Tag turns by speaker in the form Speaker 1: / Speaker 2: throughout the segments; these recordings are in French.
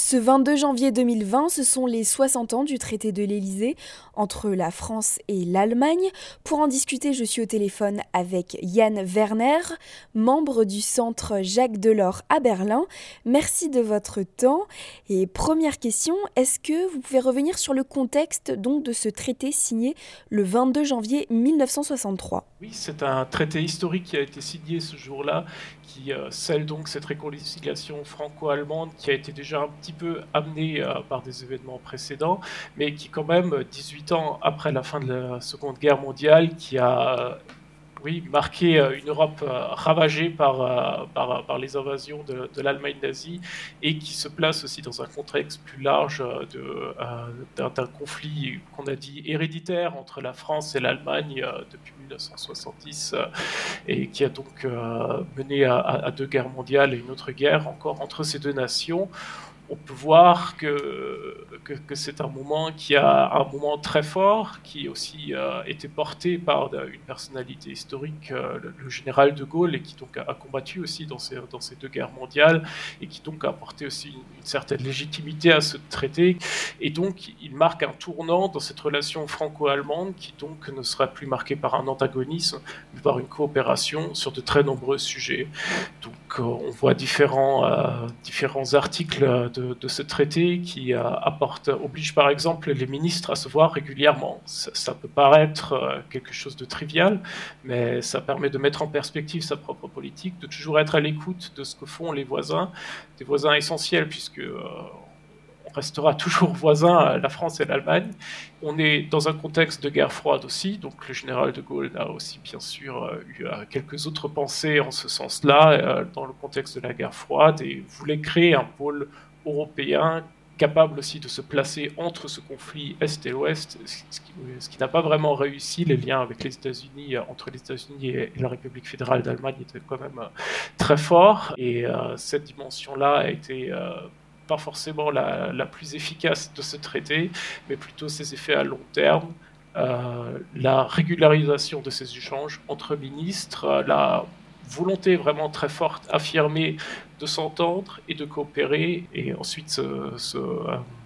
Speaker 1: Ce 22 janvier 2020, ce sont les 60 ans du traité de l'Élysée entre la France et l'Allemagne. Pour en discuter, je suis au téléphone avec Yann Werner, membre du centre Jacques Delors à Berlin. Merci de votre temps. Et première question, est-ce que vous pouvez revenir sur le contexte donc de ce traité signé le 22 janvier 1963
Speaker 2: Oui, c'est un traité historique qui a été signé ce jour-là, qui euh, scelle donc cette réconciliation franco-allemande qui a été déjà un petit peu amené euh, par des événements précédents, mais qui quand même, 18 ans après la fin de la Seconde Guerre mondiale, qui a oui, marqué euh, une Europe euh, ravagée par, par, les invasions de, l'Allemagne nazie et qui se place aussi dans un contexte plus large d'un conflit qu'on a dit héréditaire entre la France et l'Allemagne depuis 1970 et qui a donc mené à, deux guerres mondiales et une autre guerre encore entre ces deux nations on peut voir que, que, c'est un moment qui a un moment très fort, qui aussi euh, été porté par une personnalité historique, euh, le, général de Gaulle, et qui donc a, combattu aussi dans ces, dans ces deux guerres mondiales, et qui donc a apporté aussi une, certaine légitimité à ce traité. Et donc, il marque un tournant dans cette relation franco-allemande qui donc ne sera plus marquée par un antagonisme, mais par une coopération sur de très nombreux sujets. Donc, euh, on voit différents, différents articles de, ce traité qui euh, oblige par exemple les ministres à se voir régulièrement. Ça, peut paraître euh, quelque chose de trivial, mais ça permet de mettre en perspective sa propre politique, de toujours être à l'écoute de ce que font les voisins, des voisins essentiels, puisque euh, on restera toujours voisins, la France et l'Allemagne. On est dans un contexte de guerre froide aussi, donc le général de Gaulle a aussi bien sûr eu quelques autres pensées en ce sens-là, dans le contexte de la guerre froide, et voulait créer un pôle européen capable aussi de se placer entre ce conflit Est et Ouest, ce qui, n'a pas vraiment réussi. Les liens avec les États-Unis, euh, entre les États-Unis et, la République fédérale d'Allemagne étaient quand même euh, très forts. Et euh, cette dimension-là a été pas forcément la, plus efficace de ce traité, mais plutôt ses effets à long terme. la régularisation de ces échanges entre ministres, la volonté vraiment très forte affirmée de s'entendre et de coopérer. Et ensuite, ce, ce,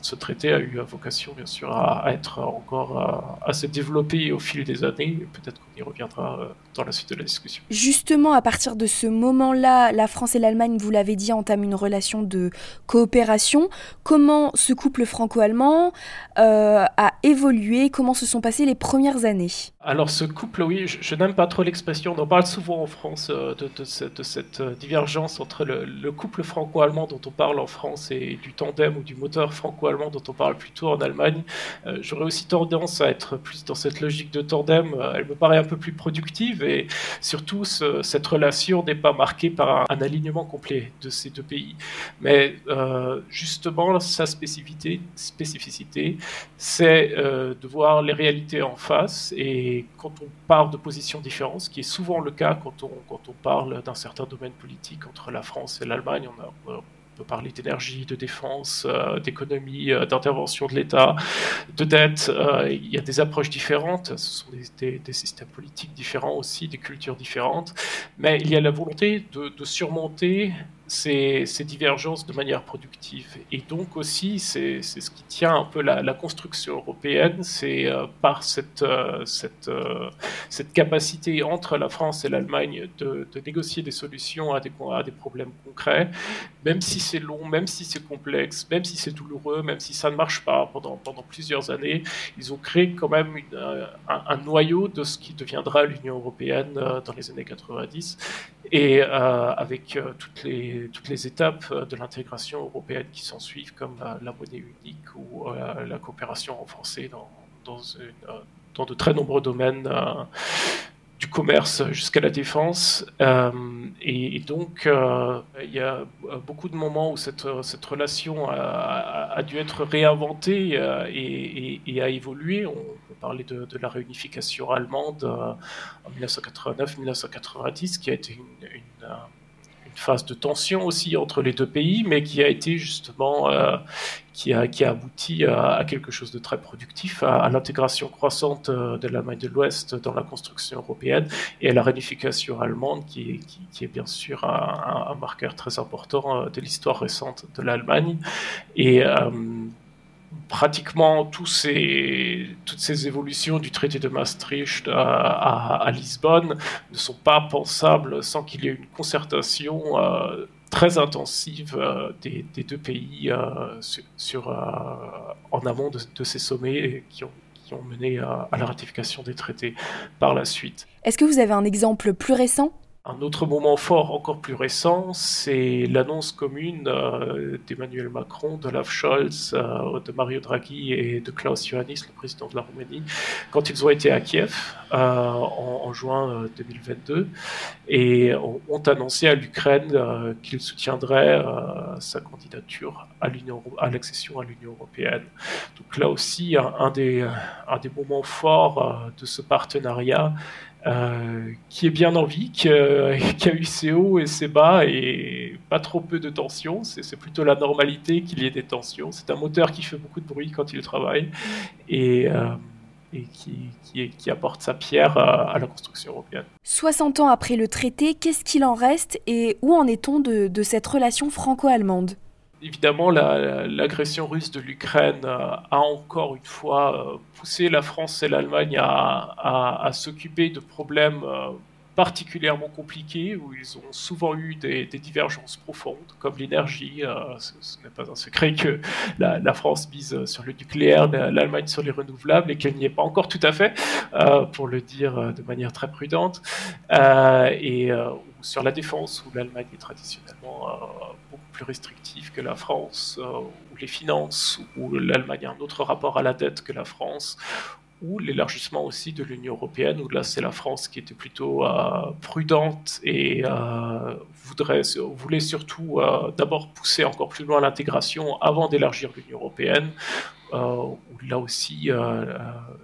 Speaker 2: ce, traité a eu vocation, bien sûr, à, être encore à, se développer au fil des années. Peut-être qu'on y reviendra euh, dans la suite de la discussion.
Speaker 1: Justement, à partir de ce moment-là, la France et l'Allemagne, vous l'avez dit, entament une relation de coopération. Comment ce couple franco-allemand euh, a évolué? Comment se sont passées les premières années?
Speaker 2: Alors, ce couple, oui, je, n'aime pas trop l'expression. On en parle souvent en France euh, de, de, cette, divergence entre le le couple franco-allemand dont on parle en France et du tandem ou du moteur franco-allemand dont on parle plutôt en Allemagne, euh, j'aurais aussi tendance à être plus dans cette logique de tandem. Euh, elle me paraît un peu plus productive et surtout cette relation n'est pas marquée par un, alignement complet de ces deux pays. Mais euh, justement, sa spécificité, spécificité c'est de voir les réalités en face et quand on part de positions différentes, ce qui est souvent le cas quand on, quand on parle d'un certain domaine politique entre la France et l'Allemagne, on, peut parler d'énergie, de défense, euh, d'économie, euh, d'intervention de l'État, de dette. Euh, il y a des approches différentes, ce sont des, systèmes politiques différents aussi, des cultures différentes, mais il y a la volonté de surmonter ces, divergences de manière productive. Et donc aussi, c'est ce qui tient un peu la, construction européenne, c'est euh, par cette, euh, euh, cette capacité entre la France et l'Allemagne de, négocier des solutions à des, problèmes concrets, même si c'est long, même si c'est complexe, même si c'est douloureux, même si ça ne marche pas pendant, plusieurs années, ils ont créé quand même un, noyau de ce qui deviendra l'Union européenne dans les années 90, et avec toutes les toutes les étapes euh, de l'intégration européenne qui s'en suivent, comme la, monnaie unique ou euh, la coopération renforcée dans, dans, euh, dans, de très nombreux domaines du commerce jusqu'à la défense. et, donc, il y a beaucoup de moments où cette, cette relation a, dû être réinventée et, a évolué. On peut parler de, la réunification allemande en 1989-1990, qui a été une phase de tension aussi entre les deux pays, mais qui a été justement qui a, qui a abouti à, quelque chose de très productif, à, l'intégration croissante de l'Allemagne de l'Ouest dans la construction européenne et à la réunification allemande, qui qui, est bien sûr un, un, marqueur très important de l'histoire récente de l'Allemagne. Et pratiquement toutes ces évolutions du traité de Maastricht à, Lisbonne ne sont pas pensables sans qu'il y ait une concertation euh, très intensive euh, des, deux pays euh, en amont de, ces sommets qui ont mené à la ratification des traités par la suite.
Speaker 1: Est-ce que vous avez un exemple plus récent?
Speaker 2: Un autre moment fort encore plus récent, c'est l'annonce commune euh, d'Emmanuel Macron, de Olaf Scholz, euh, de Mario Draghi et de Klaus Iohannis, le président de la Roumanie, quand ils ont été à Kiev euh, en, juin 2022 et ont, annoncé à l'Ukraine qu'ils soutiendraient sa candidature à, à l'accession à l'Union européenne. Donc là aussi, un, des, un des moments forts de ce partenariat euh, qui est bien en vie, qui, a eu ses hauts et ses bas et pas trop peu de tensions. C'est plutôt la normalité qu'il y ait des tensions. C'est un moteur qui fait beaucoup de bruit quand il travaille et, euh, qui, apporte sa pierre à, la construction européenne.
Speaker 1: 60 ans après le traité, qu'est-ce qu'il en reste et où en est-on de cette relation franco-allemande?
Speaker 2: Évidemment, l'agression russe de l'Ukraine euh, a encore une fois euh, poussé la France et l'Allemagne à, s'occuper de problèmes euh, particulièrement compliqués, où ils ont souvent eu des, divergences profondes, comme l'énergie. ce, n'est pas un secret que la, France mise sur le nucléaire, l'Allemagne sur les renouvelables, et qu'elle n'y est pas encore tout à fait, pour le dire de manière très prudente. et sur la défense, où l'Allemagne est traditionnellement beaucoup plus restrictive que la France, euh, ou les finances, où l'Allemagne a un autre rapport à la dette que la France, ou l'élargissement aussi de l'Union européenne, où là c'est la France qui était plutôt euh, prudente et euh, voudrait, voulait surtout d'abord pousser encore plus loin l'intégration avant d'élargir l'Union européenne, où là aussi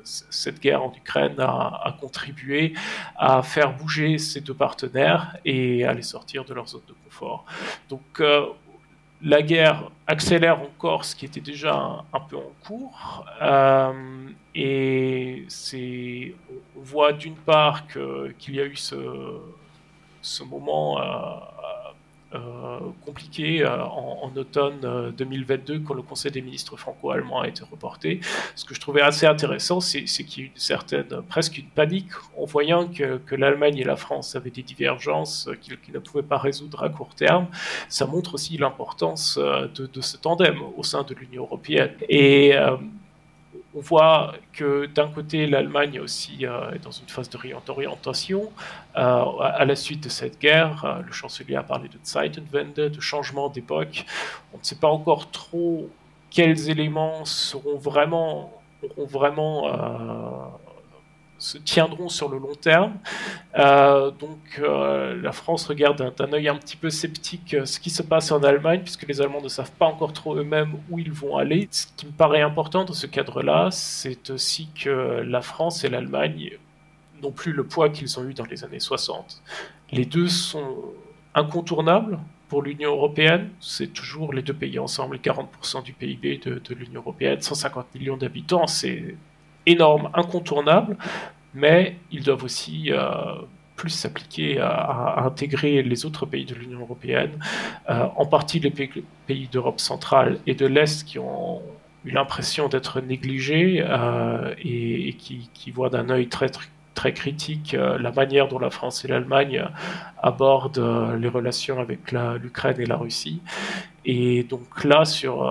Speaker 2: cette guerre en Ukraine a, a, contribué à faire bouger ces deux partenaires et à les sortir de leur zone de confort. Donc la guerre accélère encore ce qui était déjà un, peu en cours. Euh, et c'est, on voit d'une part qu'il y a eu ce, moment euh, compliqué euh, en, automne 2022 euh, quand le Conseil des ministres franco-allemand a été reporté. Ce que je trouvais assez intéressant, c'est qu'il y a eu une certaine, presque une panique en voyant que, l'Allemagne et la France avaient des divergences qu'ils ne pouvaient pas résoudre à court terme. Ça montre aussi l'importance de, de, ce tandem au sein de l'Union européenne. Et on voit que d'un côté, l'Allemagne aussi euh, est dans une phase de réorientation. Euh, à la suite de cette guerre, euh, le chancelier a parlé de Zeitenwende, de changement d'époque. On ne sait pas encore trop quels éléments seront vraiment, auront vraiment se tiendront sur le long terme. Euh, donc euh, la France regarde d'un œil un petit peu sceptique euh, ce qui se passe en Allemagne, puisque les Allemands ne savent pas encore trop eux-mêmes où ils vont aller. Ce qui me paraît important dans ce cadre-là, c'est aussi que la France et l'Allemagne n'ont plus le poids qu'ils ont eu dans les années 60. Les deux sont incontournables pour l'Union européenne. C'est toujours les deux pays ensemble, 40% du PIB de, de l'Union européenne, 150 millions d'habitants, c'est énorme, incontournable, mais ils doivent aussi euh, plus s'appliquer à, intégrer les autres pays de l'Union européenne, euh, en partie les pays, d'Europe centrale et de l'Est qui ont eu l'impression d'être négligés euh, et, qui, voient d'un œil très, très, critique la manière dont la France et l'Allemagne abordent les relations avec l'Ukraine et la Russie. Et donc là, sur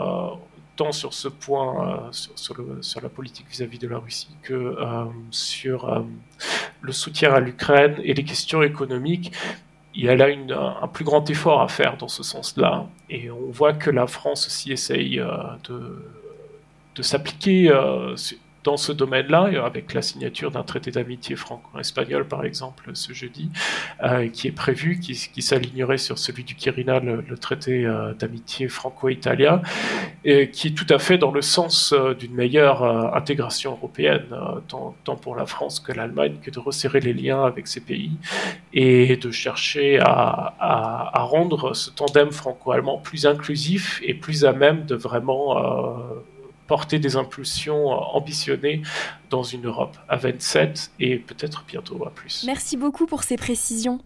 Speaker 2: tant sur ce point, euh, sur, la politique vis-à-vis de la Russie, que euh, sur euh, le soutien à l'Ukraine et les questions économiques. Il y a là un plus grand effort à faire dans ce sens-là. Et on voit que la France aussi essaye de, de s'appliquer dans ce domaine-là, avec la signature d'un traité d'amitié franco-espagnol, par exemple, ce jeudi, euh, qui est prévu, qui, s'alignerait sur celui du Quirinal, le, traité euh, d'amitié franco-italien, et qui est tout à fait dans le sens euh, d'une meilleure intégration européenne, tant, pour la France que l'Allemagne, que de resserrer les liens avec ces pays et de chercher à rendre ce tandem franco-allemand plus inclusif et plus à même de vraiment porter des impulsions ambitionnées dans une Europe à 27 et peut-être bientôt à plus.
Speaker 1: Merci beaucoup pour ces précisions.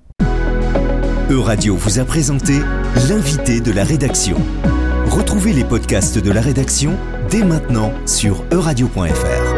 Speaker 3: Euradio vous a présenté l'invité de la rédaction. Retrouvez les podcasts de la rédaction dès maintenant sur euradio.fr.